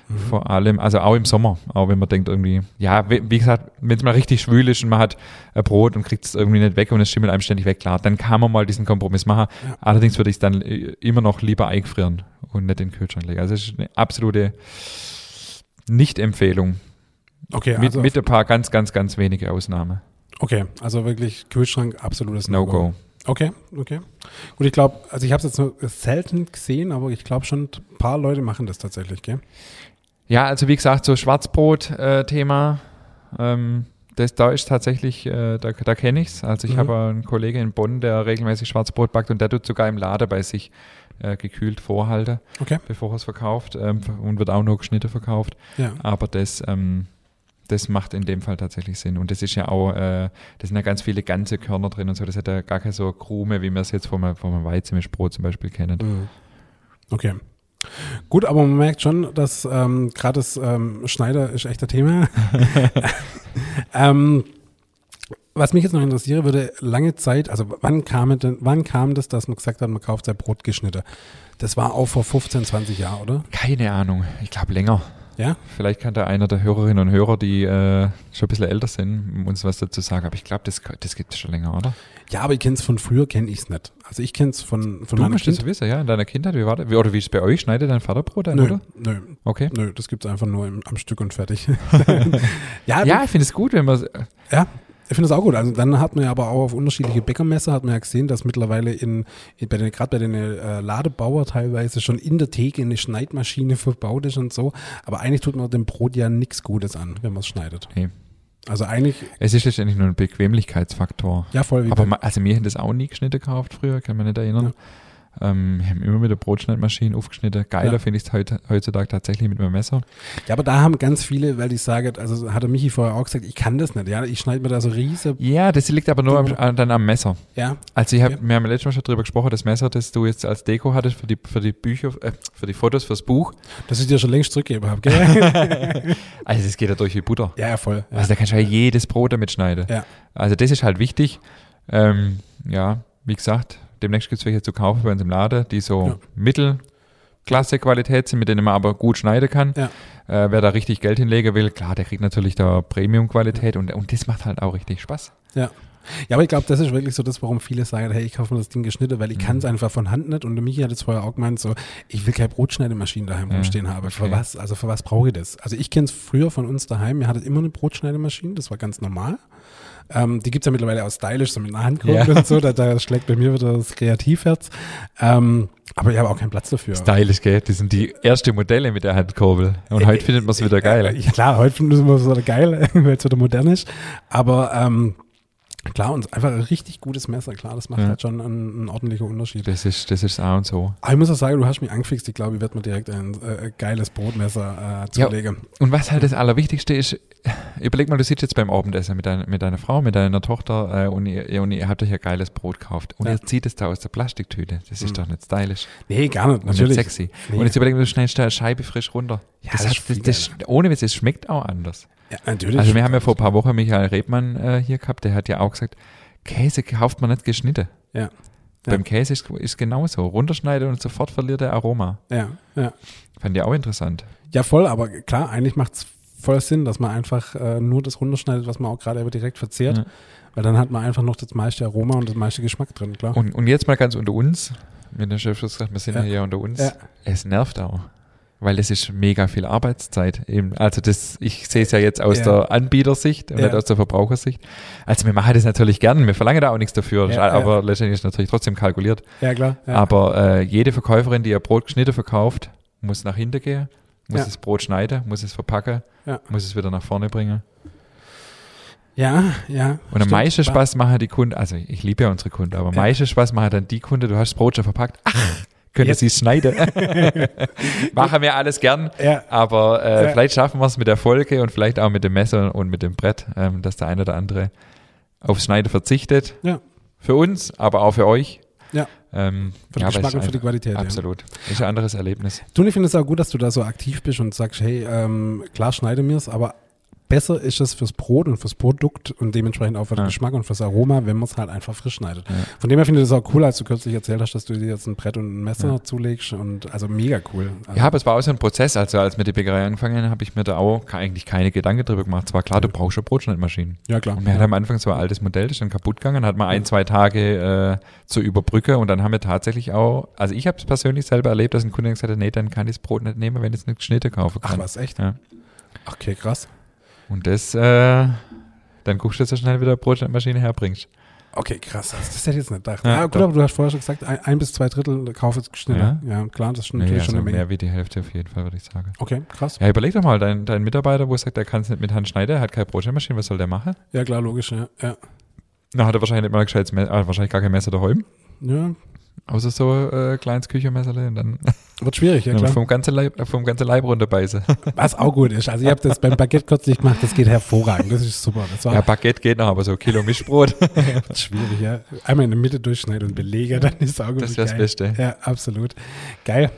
Mhm. Vor allem, also auch im Sommer, auch wenn man denkt irgendwie, ja, wie, wie gesagt, wenn es mal richtig schwül ist und man hat ein Brot und kriegt es irgendwie nicht weg und es schimmelt einem ständig weg, klar, dann kann man mal diesen Kompromiss machen. Ja. Allerdings würde ich es dann äh, immer noch lieber eingefrieren und nicht in den Kühlschrank legen. Also es ist eine absolute Nicht-Empfehlung. Okay, mit, also, mit ein paar ganz, ganz, ganz wenige Ausnahmen. okay, also wirklich Kühlschrank absolutes No-Go. No-Go. Okay, okay. Gut, ich glaube, also ich habe es jetzt nur selten gesehen, aber ich glaube schon, ein paar Leute machen das tatsächlich, gell? Ja, also wie gesagt, so Schwarzbrot-Thema, ähm, das, da ist tatsächlich, äh, da, da kenne ich es. Also ich Mhm. habe einen Kollegen in Bonn, der regelmäßig Schwarzbrot backt und der tut sogar im Lader bei sich äh, gekühlt vorhalten, Okay. bevor er es verkauft ähm, und wird auch nur geschnitten verkauft. Ja. Aber das, ähm, das macht in dem Fall tatsächlich Sinn. Und das ist ja auch, äh, das sind ja ganz viele ganze Körner drin und so. Das hat ja gar keine so Krume, wie wir es jetzt vom, vom Weizenmischbrot zum Beispiel kennen. Mhm. Okay. Gut, aber man merkt schon, dass ähm, gerade das ähm, Schneider ist echt ein Thema. *laughs* ähm, was mich jetzt noch interessieren würde, lange Zeit, also wann kam, denn, wann kam das, dass man gesagt hat, man kauft sein Brot geschnitten? Das war auch vor 15, 20 Jahren, oder? Keine Ahnung. Ich glaube länger. Ja? Vielleicht kann da einer der Hörerinnen und Hörer, die äh, schon ein bisschen älter sind, uns was dazu sagen. Aber ich glaube, das, das gibt es schon länger, oder? Ja, aber ich kenne es von früher, kenne ich es nicht. Also ich kenne es von, von Du meiner musst das wissen, ja? In deiner Kindheit, wie war das? Wie, oder wie ist es bei euch? Schneidet dein Vater Brot ein, Nö, oder? nö, Okay. nö, das gibt es einfach nur im, am Stück und fertig. *laughs* *laughs* ja, Ja, ich finde es gut, wenn man. Ja, ich finde das auch gut. Also dann hat man ja aber auch auf unterschiedliche Bäckermesser hat man ja gesehen, dass mittlerweile in, in bei den, gerade bei den äh, Ladebauer teilweise schon in der Theke eine Schneidmaschine verbaut ist und so. Aber eigentlich tut man dem Brot ja nichts Gutes an, wenn man es schneidet. Nee. Also eigentlich, Es ist letztendlich nur ein Bequemlichkeitsfaktor. ja voll wie Aber bei- ma- also wir haben das auch nie geschnitten gekauft früher, kann man nicht erinnern. Ähm, wir haben immer mit der Brotschneidmaschine aufgeschnitten. Geiler Ja. finde ich es heute, heutzutage tatsächlich mit meinem Messer. ja, aber da haben ganz viele, weil die sagen, also hat der Michi vorher auch gesagt, ich kann das nicht. Ja, ich schneide mir da so riese, Ja, das liegt aber nur am, an- dann am Messer. ja, Also ich hab, Ja. wir haben letztes Mal schon drüber gesprochen, das Messer, das du jetzt als Deko hattest für die, für die Bücher, äh, für die Fotos fürs Buch. dass ich dir schon längst zurückgegeben habe, gell? *laughs* Also das geht ja durch wie Butter. ja, voll. Ja. Also da kannst du ja jedes Brot damit schneiden. Ja. Also das ist halt wichtig. Ähm, ja, wie gesagt, demnächst gibt es welche zu kaufen bei uns im Laden, die so Ja. Mittelklasse Qualität sind, mit denen man aber gut schneiden kann. Ja. Äh, wer da richtig Geld hinlegen will, klar, der kriegt natürlich da Premium-Qualität und, und das macht halt auch richtig Spaß. Ja. Ja, aber ich glaube, das ist wirklich so das, warum viele sagen, hey, ich kaufe mir das Ding geschnitten, weil ich Mhm. kann es einfach von Hand nicht. Und Michi hat es vorher auch gemeint, so, ich will keine Brotschneidemaschine daheim Ja, rumstehen haben. Für okay. was? Also für was brauche ich das? Also ich kenne es früher von uns daheim, wir hatten immer eine Brotschneidemaschine, das war ganz normal. Ähm, die gibt es ja mittlerweile auch stylisch, so mit einer Handkurbel Ja. und so, da, da schlägt bei mir wieder das Kreativherz. Ähm, aber ich habe auch keinen Platz dafür. Stylisch, gell? Das sind die ersten Modelle mit der Handkurbel. Und heute findet man es wieder geil. Äh, Ja, klar, heute finden wir es wieder geil, *laughs* weil es wieder modern ist. Aber ähm, klar, und einfach ein richtig gutes Messer, klar, das macht Ja. halt schon einen, einen ordentlichen Unterschied. Das ist, das ist A und so. Aber ich muss auch sagen, du hast mich angefixt. Ich glaube, ich werde mir direkt ein äh, geiles Brotmesser äh, Ja. zulegen. Und was halt das Allerwichtigste ist, überleg mal, du sitzt jetzt beim Abendessen mit, dein, mit deiner Frau, mit deiner Tochter äh, und, ihr, und ihr habt euch ein geiles Brot gekauft. Und Ja. ihr zieht es da aus der Plastiktüte. Das ist Mhm. doch nicht stylisch Nee, gar nicht, und natürlich. nicht sexy. Nee. Und jetzt überleg mal, du schneidest da eine Scheibe frisch runter. Ja, das das hat, das, das, ohne Witz, es schmeckt auch anders. Ja, natürlich. Also wir haben ja vor ein paar Wochen Michael Rebmann äh, hier gehabt, der hat ja auch gesagt, Käse kauft man nicht geschnitten. Ja. Beim Käse ist es genauso. Runterschneiden und sofort verliert der Aroma. ja, ja. Fand ich auch interessant. ja, voll, aber klar, eigentlich macht es voll Sinn, dass man einfach äh, nur das runterschneidet, was man auch gerade direkt verzehrt. Ja. Weil dann hat man einfach noch das meiste Aroma und das meiste Geschmack drin, klar. Und, und jetzt mal ganz unter uns, wenn der Chef schon sagt, wir sind ja, hier unter uns, es nervt auch. Weil es ist mega viel Arbeitszeit. Eben. Also das, ich sehe es ja jetzt aus Ja. der Anbietersicht und Ja. nicht aus der Verbrauchersicht. Also wir machen das natürlich gern, wir verlangen da auch nichts dafür, Ja, aber letztendlich ist natürlich trotzdem kalkuliert. ja, klar. Aber äh, jede Verkäuferin, die ihr Brot geschnitten verkauft, muss nach hinten gehen, muss das Brot schneiden, muss es verpacken, muss es wieder nach vorne bringen. ja, ja. Und am meisten Spaß machen die Kunden, also ich liebe ja unsere Kunden, aber am meisten Spaß machen dann die Kunden, du hast das Brot schon verpackt, ach, können Jetzt. Sie es schneiden? *laughs* machen wir alles gern, Ja, aber äh, Ja. vielleicht schaffen wir es mit der Folge und vielleicht auch mit dem Messer und mit dem Brett, ähm, dass der eine oder andere aufs Schneiden verzichtet. Ja. Für uns, aber auch für euch. Ja. Ähm, für den ja, Geschmack es und für die Qualität. Ja. Absolut. Ist ein anderes Erlebnis. Du, ich finde es auch gut, dass du da so aktiv bist und sagst, hey, ähm, klar schneide mir es, aber besser ist es fürs Brot und fürs Produkt und dementsprechend auch für den Ja. Geschmack und fürs Aroma, wenn man es halt einfach frisch schneidet. Ja. Von dem her finde ich das auch cool, als du kürzlich erzählt hast, dass du dir jetzt ein Brett und ein Messer Ja. zulegst und also mega cool. Also, Ja, aber es war auch so ein Prozess. Also als mit der Bäckerei angefangen habe, habe ich mir da auch eigentlich keine Gedanken drüber gemacht. Zwar klar, du brauchst schon Brotschneidmaschinen. ja klar. Und wir hatten ja. am Anfang so ein altes Modell, das ist dann kaputt gegangen, hat man ein, zwei Tage äh, zu überbrücken und dann haben wir tatsächlich auch, also ich habe es persönlich selber erlebt, dass ein Kunde gesagt hat, nee, dann kann ich das Brot nicht nehmen, wenn ich es nicht geschnitten kaufen Ach was, echt? Ja. Okay, krass. Und das, äh, dann guckst du, dass du schnell wieder eine Brotschneidmaschine herbringst. Okay, krass. Das, das hätte ich jetzt nicht gedacht. Ja, Ja, gut, doch. aber du hast vorher schon gesagt, ein, ein bis zwei Drittel Kauf ist geschnitten. Ja. klar, das ist Nee, natürlich also schon eine Menge. mehr wie die Hälfte auf jeden Fall, würde ich sagen. Okay, krass. Ja, überleg doch mal, dein, dein Mitarbeiter, wo sagt, er kann es nicht mit Hand schneiden, er hat keine Brotschneidmaschine, was soll der machen? Ja, klar, logisch, ja. Ja, Na, hat er wahrscheinlich nicht mal ein gescheites Messer, ah, wahrscheinlich gar kein Messer daheim, ja außer so äh, kleines Küchenmesserle und dann *laughs* wird schwierig, ja klar. vom ganzen Leib, vom ganzen Leib runterbeißen. *laughs* Was auch gut ist. Also ich habe das beim Baguette kürzlich gemacht, das geht hervorragend. Das ist super. Das Ja, Baguette geht noch, aber so ein Kilo Mischbrot, *laughs* schwierig, ja. Einmal in der Mitte durchschneiden und belege, dann ist es auch gut. das wäre das. Beste. Ja, absolut. Geil.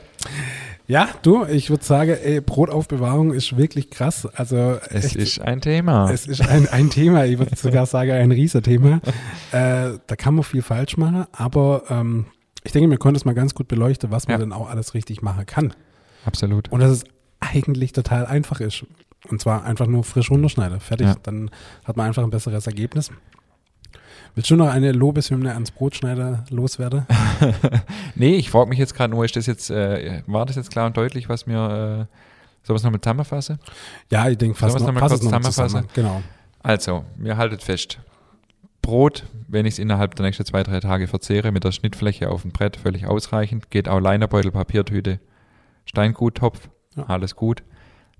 Ja, du, ich würde sagen, ey, Brotaufbewahrung ist wirklich krass. Also Es echt, ist ein Thema. es ist ein, ein Thema, ich würde sogar sagen, ein Riesenthema. Äh, da kann man viel falsch machen, aber ähm, ich denke, wir konnten es mal ganz gut beleuchten, was man Ja. denn auch alles richtig machen kann. Absolut. Und dass es eigentlich total einfach ist. Und zwar einfach nur frisch runterschneiden. Fertig. Ja. Dann hat man einfach ein besseres Ergebnis. Willst du noch eine Lobeshymne ans Brotschneider loswerden? *laughs* Nee, ich frage mich jetzt gerade nur, ist das jetzt, äh, war das jetzt klar und deutlich, was mir, äh, soll wir es nochmal zusammenfassen? Ja, ich denke, fast noch, noch kurz zusammenfassen? zusammen. Genau. Also, mir haltet fest. Brot, wenn ich es innerhalb der nächsten zwei, drei Tage verzehre, mit der Schnittfläche auf dem Brett völlig ausreichend. Geht auch Leinerbeutel, Papiertüte, Steinguttopf, Ja. alles gut.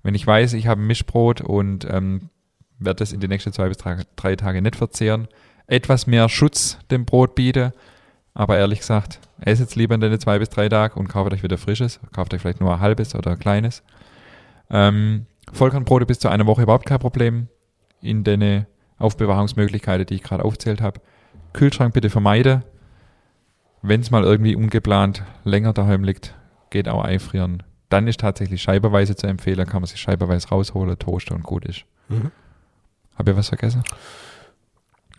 Wenn ich weiß, ich habe ein Mischbrot und ähm, werde das in die nächsten zwei bis drei, drei Tage nicht verzehren, etwas mehr Schutz dem Brot biete, aber ehrlich gesagt, esst jetzt lieber in den zwei bis drei Tagen und kauft euch wieder frisches, kauft euch vielleicht nur ein halbes oder ein kleines. Ähm, Vollkornbrote bis zu einer Woche überhaupt kein Problem in den Aufbewahrungsmöglichkeiten, die ich gerade aufzählt habe. Kühlschrank bitte vermeide. Wenn es mal irgendwie ungeplant länger daheim liegt, geht auch einfrieren. Dann ist tatsächlich scheibeweise zu empfehlen, kann man sich scheibeweise rausholen, toasten und gut ist. Mhm. Habe ich was vergessen?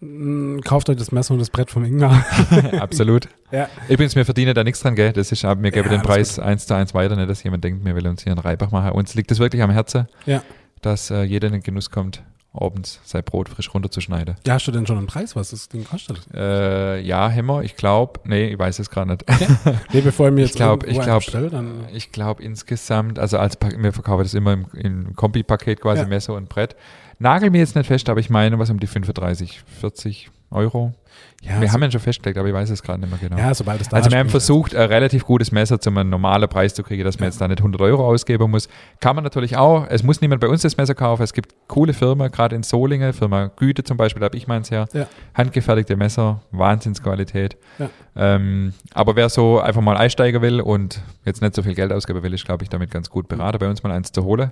Mm, Kauft euch das Messer und das Brett vom Ingmar. *laughs* Absolut. *laughs* Ja. Übrigens, wir verdienen da nichts dran, gell? Das ist, mir gebe Ja, den Preis eins zu eins weiter, nicht, dass jemand denkt, wir will uns hier einen Reibach machen. Uns liegt es wirklich am Herzen, Ja. dass äh, jeder in den Genuss kommt, abends sein Brot frisch runterzuschneiden. Ja, hast du denn schon einen Preis, was das Ding kostet? Äh, ja, Hämmer, ich glaube, nee, ich weiß es gerade nicht. *laughs* Nee, bevor ich mir Ich jetzt glaub- irgendwo ich glaub- bestelle, dann Ich glaube insgesamt, also als wir verkaufen das immer im, im Kombi-Paket quasi, Ja. Messer und Brett. Nagel mir jetzt nicht fest, aber ich meine was um die 35, 40 Euro. ja, wir so, haben ihn schon festgelegt, aber ich weiß es gerade nicht mehr genau. ja, sobald es da also wir haben versucht, ein relativ gutes Messer zu einem normalen Preis zu kriegen, dass man Ja. jetzt da nicht 100 Euro ausgeben muss. Kann man natürlich auch. Es muss niemand bei uns das Messer kaufen. Es gibt coole Firmen, gerade in Solingen, Firma Güte zum Beispiel, da habe ich meins her. Ja. Handgefertigte Messer, Wahnsinnsqualität. Ja. Ähm, aber wer so einfach mal einsteigen will und jetzt nicht so viel Geld ausgeben will, ist, glaube ich, damit ganz gut beraten, bei uns mal eins zu holen.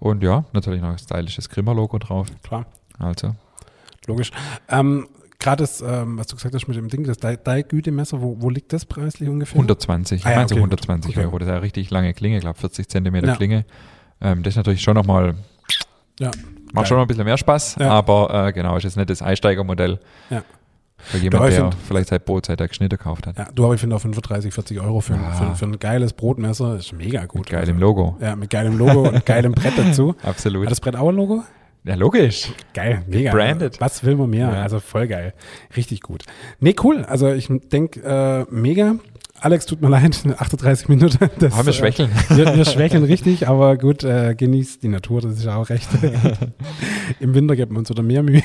Und ja, natürlich noch ein stylisches Grimmer-Logo drauf. Klar, Also, logisch. Ähm, Gerade das, ähm, was du gesagt hast mit dem Ding, das Dai-Gütemesser, wo, wo liegt das preislich ungefähr? 120, Ah ja, ich meine so okay. 120 Okay. Euro. Das ist eine richtig lange Klinge, ich glaube 40 Zentimeter Ja. Klinge. Ähm, das ist natürlich schon nochmal, Ja. macht Geil. schon noch ein bisschen mehr Spaß, Ja. aber äh, genau, ist jetzt nicht das Einsteigermodell. Ja. Für jemand, Ja, ich der find- vielleicht seit Brotzeit der geschnitten gekauft hat. Ja, du, aber ich finde auch 35, 40 Euro für, ein- Ah. für, für ein geiles Brotmesser ist mega gut. Geil im Also, Logo. Ja, mit geilem Logo und geilem Brett dazu. *laughs* Absolut. Hat das Brett auch ein Logo? Ja, logisch. Geil, mega. Branded. Was will man mehr? Ja. Also voll geil. Richtig gut. Nee, cool. Also ich denke, äh, mega. Alex, tut mir leid, *laughs* 38 Minuten. *laughs* Das, Haben wir schwächeln. Äh, *laughs* wir, wir schwächeln richtig, aber gut, äh, genießt die Natur, das ist ja auch recht. Im Winter gibt man uns wieder mehr Mühe.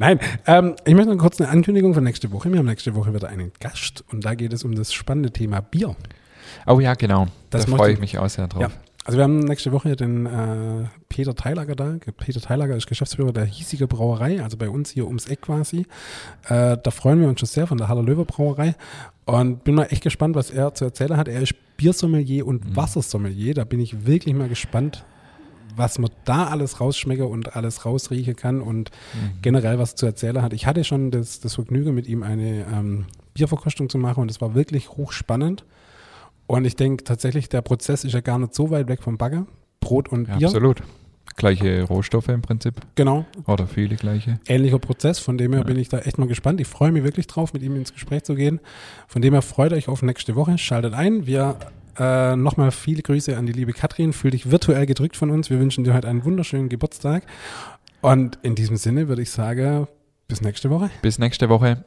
Nein, ähm, ich möchte noch kurz eine Ankündigung für nächste Woche. Wir haben nächste Woche wieder einen Gast und da geht es um das spannende Thema Bier. Oh ja, genau. Das da freue ich- ich mich auch sehr drauf. Ja. Also wir haben nächste Woche den äh, Peter Teilager da. Peter Teilager ist Geschäftsführer der hiesigen Brauerei, also bei uns hier ums Eck quasi. Äh, da freuen wir uns schon sehr von der Haller Löwe Brauerei. Und bin mal echt gespannt, was er zu erzählen hat. Er ist Biersommelier und Wassersommelier. Da bin ich wirklich mal gespannt, was man da alles rausschmecken und alles rausriechen kann und generell was zu erzählen hat. Ich hatte schon das, das Vergnügen, mit ihm eine ähm, Bierverkostung zu machen und es war wirklich hochspannend. Und ich denke tatsächlich, der Prozess ist ja gar nicht so weit weg vom Bagger. Brot und Ja, Bier. absolut. Gleiche Rohstoffe im Prinzip. Genau, Oder viele gleiche. ähnlicher Prozess. Von dem her Ja. bin ich da echt mal gespannt. Ich freue mich wirklich drauf, mit ihm ins Gespräch zu gehen. Von dem her freut euch auf nächste Woche. Schaltet ein. Wir äh, nochmal viele Grüße an die liebe Katrin. Fühl dich virtuell gedrückt von uns. Wir wünschen dir heute einen wunderschönen Geburtstag. Und in diesem Sinne würde ich sagen, bis nächste Woche. Bis nächste Woche.